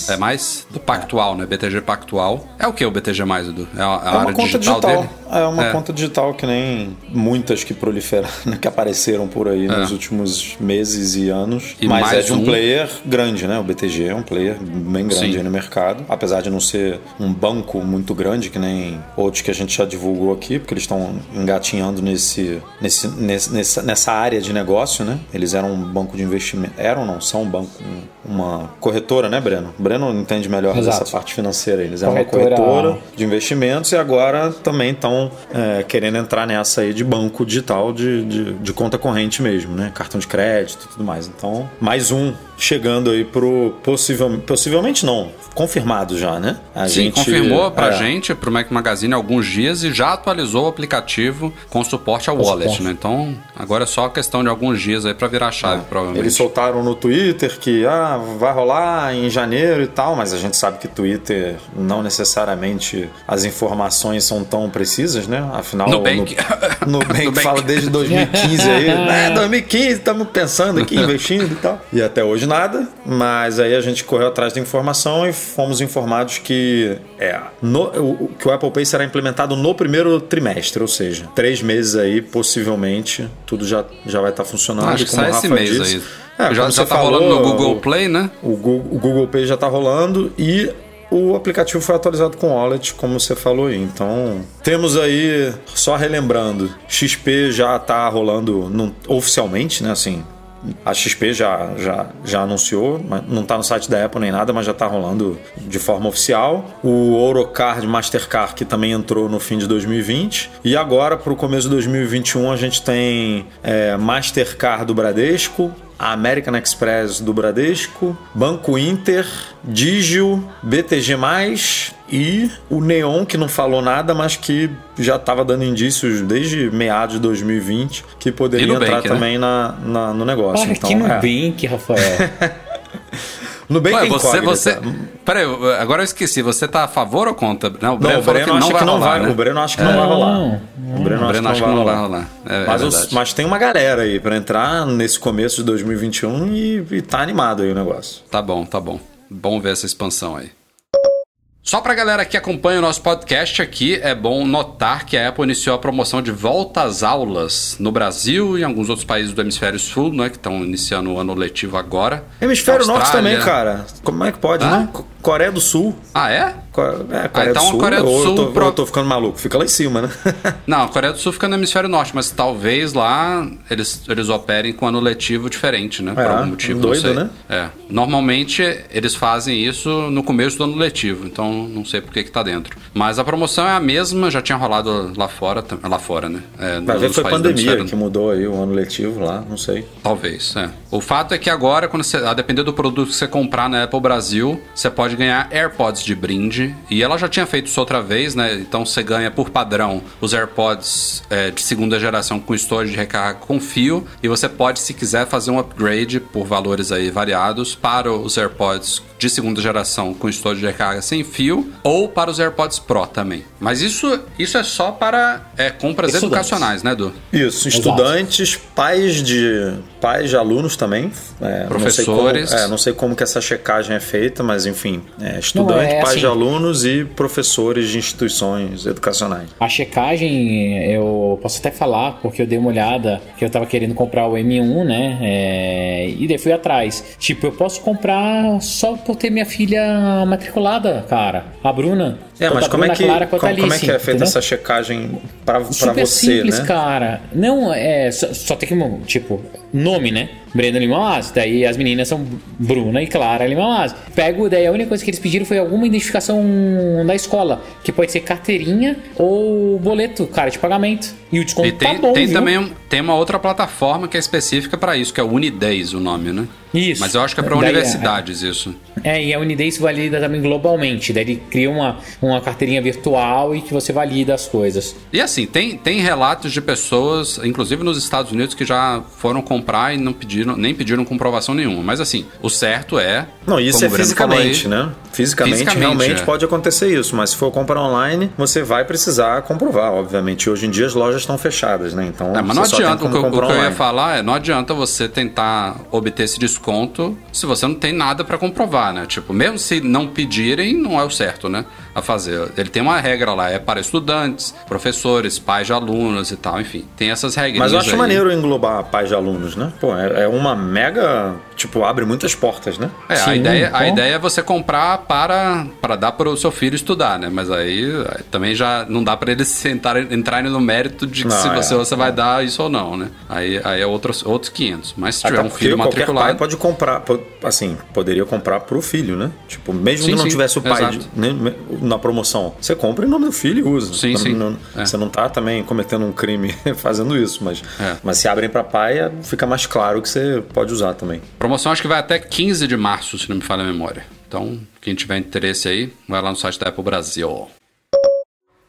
É mais do Pactual, né? BTG Pactual. É o que o BTG+, Edu? É a, a É uma área conta digital, digital. dele? É uma É. conta digital que nem muitas que proliferaram, né, que apareceram por aí nos últimos meses e anos. É. E Mas é de um, um. player grande, né? O BTG é um player bem grande Sim. aí no mercado. Apesar de não ser um banco muito grande, que nem outros que a gente já divulgou aqui, porque eles estão engatinhando nesse, nesse, nesse- nessa, nessa área de negócio, né? Eles eram um banco de investimento. Eram, não, são um banco, um- uma corretora, né, Breno? Breno entende melhor Exato. dessa parte financeira. Eles eram uma Corretora- corretora de investimentos e agora também estão é, querendo entrar nessa aí de banco digital de, de, de conta corrente mesmo, né? Cartão de crédito e tudo mais. Então, mais um chegando aí pro possível, possivelmente não, confirmado já, né? A Sim, gente- confirmou pra é, gente, pro Mac Magazine, há alguns dias e já atualizou o aplicativo com suporte ao Com wallet, suporte. né? Então, agora é só questão de alguns dias aí pra virar a chave, provavelmente. Eles soltaram no Twitter que ah, vai rolar em janeiro e tal, mas a gente sabe que Twitter não necessariamente as informações são tão precisas, né? Afinal, Nubank. no, Nubank Nubank. fala desde 2015 aí, né? 2015 estamos pensando aqui, investindo e tal. E até hoje nada, mas aí a gente correu atrás da informação e fomos informados que é no- o, que o Apple Pay será implementado no primeiro trimestre, ou seja, três meses aí, possivelmente, tudo já, já vai estar funcionando. Acho que como sai o esse Rafa mês disse. aí. É, já já tá rolando falou, no Google Play, né? O Google, o Google Pay já está rolando e o aplicativo foi atualizado com o Wallet, como você falou aí. Então, temos aí, só relembrando, XP já está rolando num- oficialmente, né? Assim, a XP já, já, já anunciou, não está no site da Apple nem nada, mas já está rolando de forma oficial. O Orocard Mastercard, que também entrou no fim de 2020. E agora, para o começo de 2021, a gente tem é, Mastercard do Bradesco, American Express do Bradesco, Banco Inter, Digio, BTG+, e o Neon, que não falou nada, mas que já estava dando indícios desde meados de 2020 que poderia Nubank, entrar né? também na, na- no negócio. Para então, que é. Nubank, Rafael. Nubank Ué, é você, incógnita. você. Peraí, agora eu esqueci. Você tá a favor ou contra? Não, o Não, Breno o falou Breno acha que não vai, né? o Breno acha que não vai rolar. O Breno Breno acha que não vai rolar. É, é mas, os- verdade. mas tem uma galera aí pra entrar nesse começo de 2021 e, e tá animado aí o negócio. Tá bom, tá bom. Bom ver essa expansão aí. Só pra galera que acompanha o nosso podcast aqui, é bom notar que a Apple iniciou a promoção de volta às aulas no Brasil e em alguns outros países do Hemisfério Sul, né, que estão iniciando o ano letivo agora. Hemisfério Norte também, cara. Como é que pode, Ah? né? Co- Coreia do Sul. Ah, é? É, Coreia então do a Sul. Coreia do ou eu Sul tô, pro- eu tô ficando maluco. Fica lá em cima, né? Não, a Coreia do Sul fica no hemisfério norte, mas talvez lá eles, eles operem com ano letivo diferente, né? Por É, algum motivo. doido, né? É. Normalmente eles fazem isso no começo do ano letivo, então não sei por que, que tá dentro. Mas a promoção é a mesma, já tinha rolado lá fora, lá fora, né? É, Vai ver foi pandemia que mudou aí o ano letivo lá, não sei. Talvez, é. O fato é que agora, quando você, a depender do produto que você comprar na Apple Brasil, você pode ganhar AirPods de brinde. E ela já tinha feito isso outra vez, né? Então você ganha por padrão os AirPods é, de segunda geração com storage de recarga com fio. E você pode, se quiser, fazer um upgrade por valores aí variados para os AirPods de segunda geração com storage de recarga sem fio ou para os AirPods Pro também. Mas isso, isso é só para é, compras Estudantes. educacionais, né, Edu? Isso, estudantes, pais de pais de alunos também. É, Professores. Não sei, como, é, não sei como que essa checagem é feita, mas enfim, é, estudante, é pais assim. de alunos e professores de instituições educacionais. A checagem, eu posso até falar, porque eu dei uma olhada, que eu tava querendo comprar o M1, né? é, e daí fui atrás. Tipo, eu posso comprar só por ter minha filha matriculada, cara. A Bruna. É, mas como é, que, Clara quanto a como, como é Alice, que é feita entendeu? essa checagem pra, pra Super você, simples, né? cara. Não, é. Só, só tem que. Tipo, nome, né? Brenda Lima Mas. Daí as meninas são Bruna e Clara Lima Mas. Pego, daí a única coisa que eles pediram foi alguma identificação da escola. Que pode ser carteirinha ou boleto, cara, de pagamento. E o desconto E tem, tá bom, tem viu? também tem uma outra plataforma que é específica para isso, que é o Unidays, o nome, né? Isso. Mas eu acho que é para Daí, universidades isso. É, e a Unidays valida também globalmente. Daí ele cria uma, uma carteirinha virtual e que você valida as coisas. E assim, tem, tem relatos de pessoas, inclusive nos Estados Unidos, que já foram comprar e não pediram, nem pediram comprovação nenhuma. Mas assim, o certo é. Não, isso é fisicamente, aí, né? Fisicamente, Fisicamente, realmente é. pode acontecer isso, mas se for comprar online, você vai precisar comprovar, obviamente. Hoje em dia as lojas estão fechadas, né? Então, É, mas não você só tem adianta, o que, eu- o que eu ia falar é, não adianta você tentar obter esse desconto se você não tem nada pra comprovar, né? Tipo, mesmo se não pedirem, não é o certo, né? A fazer. Ele tem uma regra lá, é para estudantes, professores, pais de alunos e tal, enfim. Tem essas regras. Mas eu acho maneiro englobar pais de alunos, né? Pô, é, é uma mega. Tipo, abre muitas portas, né? É, a Sim, ideia, a ideia é você comprar para, para dar para o seu filho estudar, né? Mas aí aí também já não dá para eles sentar, entrarem no mérito de que Não, se é, você, você é. vai dar isso ou não, né? Aí, aí é outros, outros 500. Mas se tiver Até um filho qualquer pai matriculado... pode comprar, assim, poderia comprar pro filho, né? Tipo, mesmo Sim, que não sim, tivesse o pai de- né, na promoção, você compra em nome do filho e usa. Sim, Não- sim. não- É. Você não tá também cometendo um crime fazendo isso, mas, É. mas se abrem pra pai, fica mais claro que você pode usar também. Promoção acho que vai até 15 de março, se não me falha a memória. Então, quem tiver interesse aí, vai lá no site da Apple Brasil.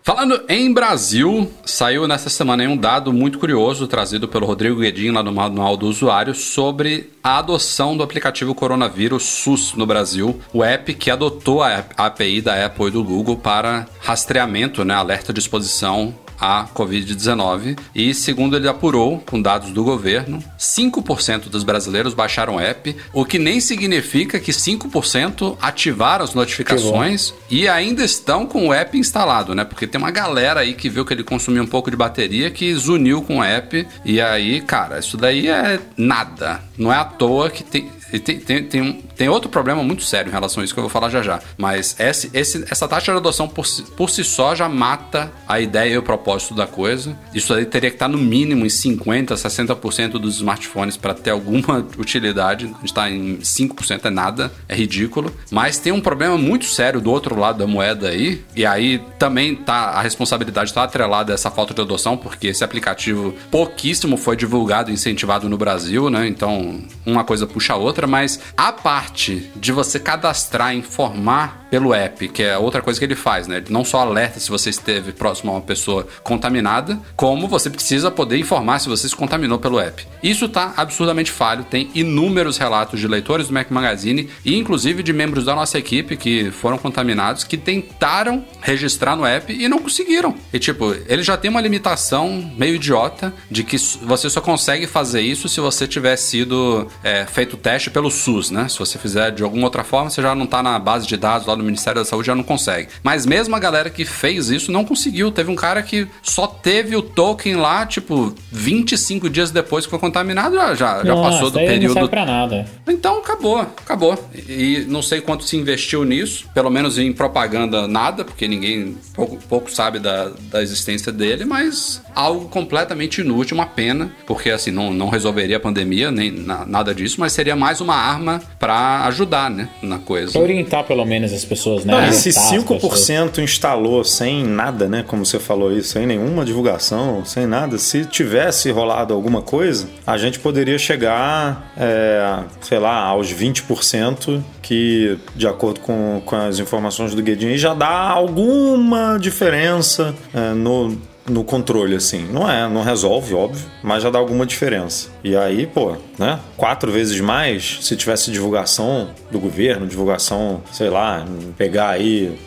Falando em Brasil, saiu nessa semana um dado muito curioso trazido pelo Rodrigo Guedin lá no Manual do Usuário sobre a adoção do aplicativo Coronavírus SUS no Brasil, o app que adotou a API da Apple e do Google para rastreamento, né, alerta de exposição à Covid-19. E segundo ele apurou, com dados do governo, 5% dos brasileiros baixaram o app, o que nem significa que 5% ativaram as notificações e ainda estão com o app instalado, né? Porque tem uma galera aí que viu que ele consumia um pouco de bateria que zuniu com o app. E aí, cara, isso daí é nada. Não é à toa que tem. Tem, tem, tem, um- tem outro problema muito sério em relação a isso que eu vou falar já já. Mas esse, esse- essa taxa de adoção por si, por si só já mata a ideia e o propósito da coisa. Isso aí teria que estar no mínimo em 50%, 60% dos smartphones para ter alguma utilidade. A gente está em 5%, é nada, é ridículo. Mas tem um problema muito sério do outro lado da moeda aí. E aí também tá, a responsabilidade está atrelada a essa falta de adoção, porque esse aplicativo pouquíssimo foi divulgado e incentivado no Brasil, né? Então uma coisa puxa a outra, mas a parte de você cadastrar, informar pelo app, que é outra coisa que ele faz, né? Ele não só alerta se você esteve próximo a uma pessoa contaminada, como você precisa poder informar se você se contaminou pelo app. Isso tá absurdamente falho, tem inúmeros relatos de leitores do Mac Magazine e inclusive de membros da nossa equipe que foram contaminados que tentaram registrar no app e não conseguiram. E tipo, ele já tem uma limitação meio idiota de que você só consegue fazer isso se você tiver sido é, feito teste pelo SUS, né? Se você fizer de alguma outra forma, você já não tá na base de dados lá do Ministério da Saúde, já não consegue. Mas mesmo a galera que fez isso não conseguiu. Teve um cara que só teve o token lá, tipo, 25 dias depois que foi contaminado, já, já, Nossa, passou do daí Não período serve pra nada. então acabou, acabou. E não sei quanto se investiu nisso, pelo menos em propaganda nada, porque ninguém pouco, pouco sabe da, da existência dele, mas algo completamente inútil, uma pena, porque assim não, não resolveria a pandemia, nem na- nada disso, mas seria mais uma arma pra ajudar, né, na coisa. Pra orientar pelo menos as pessoas, né? Não, e se Orientar as pessoas. 5% instalou sem nada, né? Como você falou isso, sem nenhuma divulgação, sem nada. Se tivesse rolado alguma coisa, a gente poderia chegar, é, sei lá, aos 20%, que, de acordo com, com as informações do Guedin, já dá alguma diferença é, no, no controle, assim. Não é, não resolve, óbvio, mas já dá alguma diferença. E aí, pô, né? Quatro vezes mais, se tivesse divulgação do governo, divulgação, sei lá, pegar aí,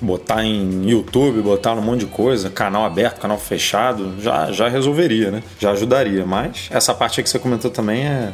botar em YouTube, botar num monte de coisa, canal aberto, canal fechado, já, já resolveria, né? Já ajudaria. Mas essa parte que você comentou também é.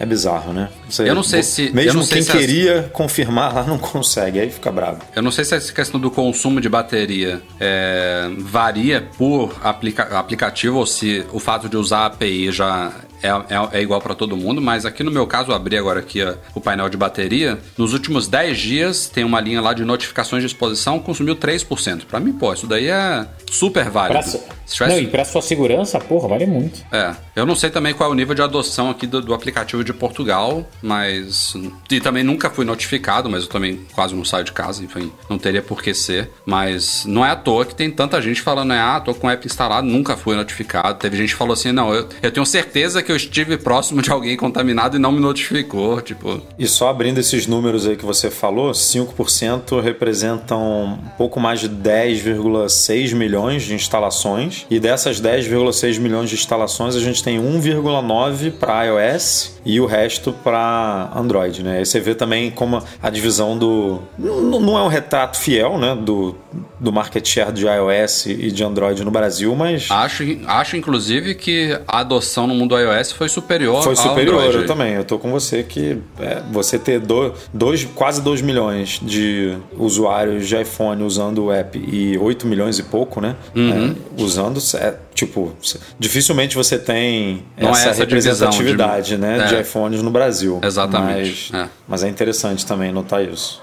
É bizarro, né? Você- Eu não sei se- Mesmo não sei quem se queria confirmar lá não consegue, aí fica bravo. Eu não sei se essa questão do consumo de bateria é, varia por aplica- aplicativo ou se o fato de usar a API já é, é- é igual para todo mundo, mas aqui no meu caso, eu abri agora aqui ó, o painel de bateria. Nos últimos 10 dias, tem uma linha lá de notificações de exposição, consumiu 3%. Para mim, pô, isso daí é super válido. Pra, tivesse- Não, e pra sua segurança, porra, vale muito. é, eu não sei também qual é o nível de adoção aqui do, do aplicativo de Portugal, mas. E também nunca fui notificado, mas eu também quase não saio de casa, enfim, não teria por que ser. Mas não é à toa que tem tanta gente falando, né, ah, tô com o app instalado, nunca fui notificado. Teve gente que falou assim, não, eu, eu tenho certeza que que eu estive próximo de alguém contaminado e não me notificou. Tipo, E só abrindo esses números aí que você falou, 5% representam um pouco mais de 10,6 milhões de instalações. E dessas 10,6 milhões de instalações, a gente tem 1,9 para iOS e o resto para Android, né? Aí você vê também como a divisão do. Não é um retrato fiel, né? Do, do market share de iOS e de Android no Brasil, mas. acho, acho inclusive que a adoção no mundo iOS foi superior Foi superior, Android. eu também. Eu tô com você que é, você ter do, dois, quase 2 milhões de usuários de iPhone usando o app e 8 milhões e pouco, né? Uhum. É, usando, é, tipo, dificilmente você tem Não é essa, essa representatividade, de- né, é. de iPhones no Brasil. Exatamente, Mas é. mas é interessante também notar isso.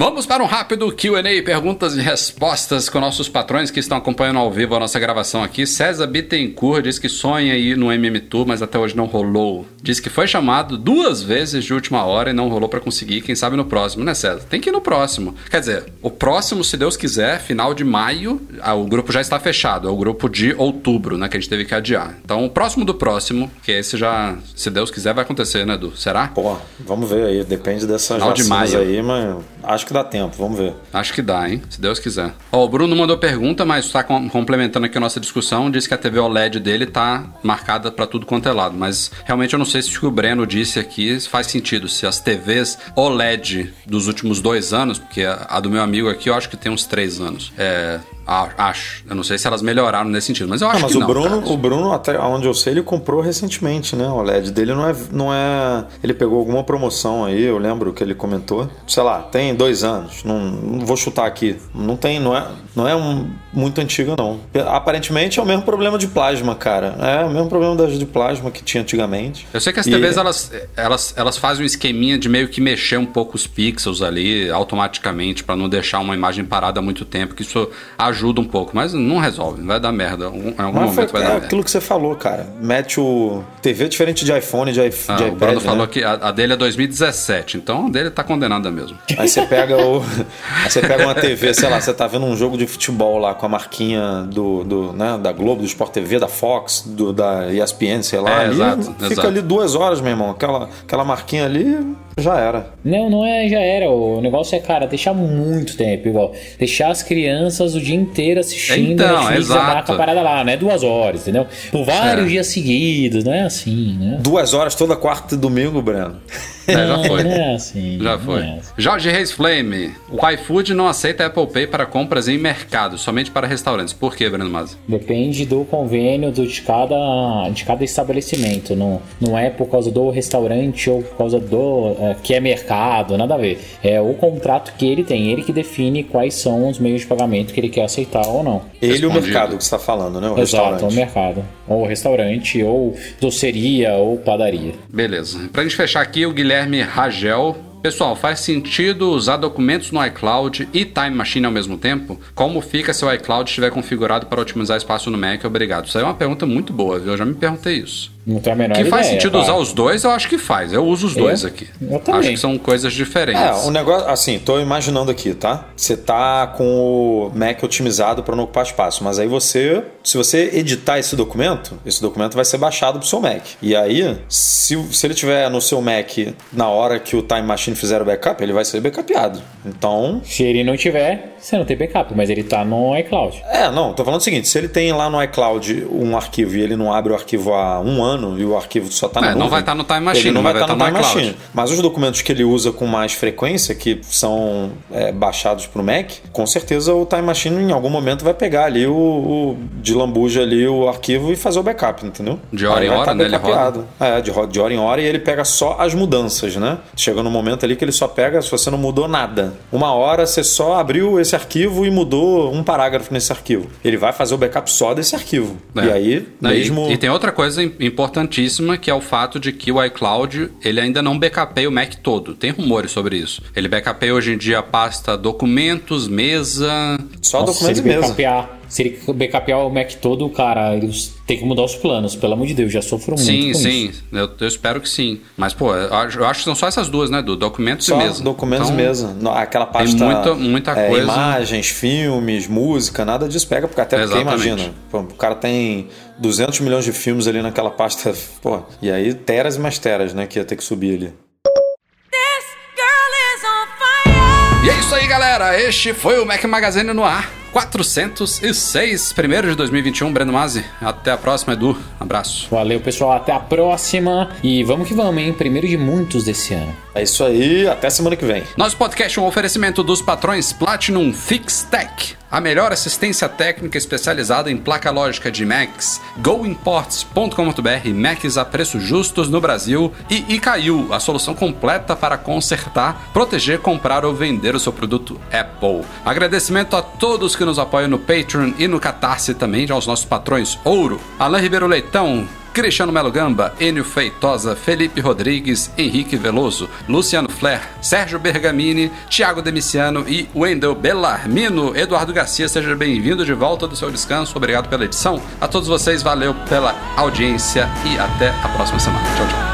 Vamos para um rápido QA, perguntas e respostas com nossos patrões que estão acompanhando ao vivo a nossa gravação aqui. César Bittencourt diz que sonha ir no MM Tour, mas até hoje não rolou. Diz que foi chamado duas vezes de última hora e não rolou para conseguir. Quem sabe no próximo, né, César? Tem que ir no próximo. Quer dizer, o próximo, se Deus quiser, final de maio, ah, o grupo já está fechado. É o grupo de outubro, né, que a gente teve que adiar. Então, o próximo do próximo, que esse já, se Deus quiser, vai acontecer, né, Edu? Será? Pô, vamos ver aí, depende dessas Final de maio. aí, mas acho que dá tempo, vamos ver. Acho que dá, hein? Se Deus quiser. Ó, o Bruno mandou pergunta, mas está com- complementando aqui a nossa discussão. Disse que a TV OLED dele tá marcada para tudo quanto é lado. Mas realmente eu não sei se o que o Breno disse aqui faz sentido. Se as TVs OLED dos últimos dois anos, porque a do meu amigo aqui eu acho que tem uns três anos. É. Acho. Eu não sei se elas melhoraram nesse sentido, mas eu acho Não, mas que o não. Bruno, cara. o Bruno, até onde eu sei, ele comprou recentemente, né? O LED dele não é, não é. Ele pegou alguma promoção aí, eu lembro que ele comentou. Sei lá, tem dois anos. Não, não vou chutar aqui. Não tem, não é, não é um, muito antiga, não. Aparentemente é o mesmo problema de plasma, cara. É o mesmo problema das de plasma que tinha antigamente. Eu sei que as E- TVs elas, elas, elas fazem um esqueminha de meio que mexer um pouco os pixels ali automaticamente pra não deixar uma imagem parada muito tempo, que isso ajuda um pouco, mas não resolve, vai dar merda. Um- Em algum Mas foi, momento vai é dar merda. aquilo que você falou, cara. Mete o. TV diferente de iPhone, de, iP- Ah, de o iPad. Bruno né? falou que a, a dele é 2017, então a dele tá condenada mesmo. Aí você pega o. Aí você pega uma TV, sei lá, você tá vendo um jogo de futebol lá com a marquinha do, do, né, da Globo, do Sport TV, da Fox, do, da ESPN, sei lá. É, ali, exato, fica exato. ali duas horas, meu irmão. Aquela, aquela marquinha ali já era. Não, não é, já era. O negócio é, cara, deixar muito tempo, igual. Deixar as crianças o dia inteiro assistindo Então, Netflix, exato. a parada lá, não é duas horas, entendeu? Por vários É. dias seguidos, não é assim, né? Duas horas toda quarta e domingo, Breno. É, já foi. É assim. Já não foi. é assim. Jorge Reis Flame. O iFood não aceita Apple Pay para compras em mercado, somente para restaurantes. Por quê, Breno Mazzi? Depende do convênio do, de, cada, de cada estabelecimento. Não, não é por causa do restaurante ou por causa do é, que é mercado, nada a ver. É o contrato que ele tem, ele que define quais são os meios de pagamento que ele quer aceitar ou não. Ele e o mercado que você tá falando, né? O Exato, o mercado. Ou restaurante, ou doceria, ou padaria. Beleza. Pra gente fechar aqui, o Guilherme Ragel. Pessoal, faz sentido usar documentos no iCloud e Time Machine ao mesmo tempo? Como fica se o iCloud estiver configurado para otimizar espaço no Mac? Obrigado. Isso aí é uma pergunta muito boa, viu? Eu já me perguntei isso. Não tem a menor Que faz ideia, sentido cara. usar os dois, eu acho que faz. Eu uso os dois aqui. Eu também. Acho que são coisas diferentes. É, o negócio, assim, tô imaginando aqui, tá? Você tá com o Mac otimizado para não ocupar espaço, mas aí você, se você editar esse documento, esse documento vai ser baixado pro seu Mac. E aí, se, se ele tiver no seu Mac na hora que o Time Machine fizer o backup, ele vai ser backupeado. Então, Se ele não tiver, você não tem backup, mas ele tá no iCloud. é, não, tô falando o seguinte, se ele tem lá no iCloud um arquivo e ele não abre o arquivo há um ano e o arquivo só tá na É, não nuvem, vai tá no Time Machine, ele não vai estar tá no no Time. Machine. Mas os documentos que ele usa com mais frequência, que são é, baixados pro Mac, com certeza o Time Machine em algum momento vai pegar ali o, o de lambuja ali o arquivo e fazer o backup, entendeu? De hora em vai hora, tá né, ele backupeado. É, de, de hora em hora e ele pega só as mudanças, né? Chega no momento ali que ele só pega se você não mudou nada. Uma hora você só abriu esse arquivo e mudou um parágrafo nesse arquivo. Ele vai fazer o backup só desse arquivo. É. E aí, Não, e- mesmo. E, tem outra coisa im- importantíssima que é o fato de que o iCloud ele ainda não backupeia o Mac todo. Tem rumores sobre isso. Ele backupeia hoje em dia a pasta documentos, mesa. Só Nossa, documentos e mesa. backupear, Se ele backupear o Mac todo, cara, eles têm que mudar os planos, pelo amor de Deus, já sofro muito Sim, com sim. isso. Eu, eu espero que sim. Mas, pô, eu acho, que são só essas duas, né? Do documentos Só e mesa. documentos Então, mesmo. No- Aquela pasta. muita- muita é, coisa. Imagens, filmes, música, nada disso pega, porque até porque Exatamente. imagina, pô, o cara tem 200 milhões de filmes ali naquela pasta, pô, e aí teras e mais teras, né, que ia ter que subir ali. This girl is on fire. E é isso aí, galera. Este foi o Mac Magazine no ar. 406, primeiro de 2021. Breno Mazzi. Até a próxima, Edu. Abraço. Valeu, pessoal, até a próxima. E vamos que vamos, hein? Primeiro de muitos desse ano. É isso aí, até semana que vem. Nosso podcast é um oferecimento dos patrões Platinum Fix Tech, a melhor assistência técnica especializada em placa lógica de Macs, goimports.com.br, Macs a preços justos no Brasil e Icaiu, a solução completa para consertar, proteger, comprar ou vender o seu produto Apple. Agradecimento a todos que nos apoiam no Patreon e no Catarse também, aos nossos patrões Ouro, Alain Ribeiro Leitão, Cristiano Melo Gamba, Enio Feitosa, Felipe Rodrigues, Henrique Veloso, Luciano Flair, Sérgio Bergamini, Thiago Demiciano e Wendel Bellarmino. Eduardo Garcia, seja bem-vindo de volta do seu descanso. Obrigado pela edição. A todos vocês, valeu pela audiência e até a próxima semana. Tchau, tchau.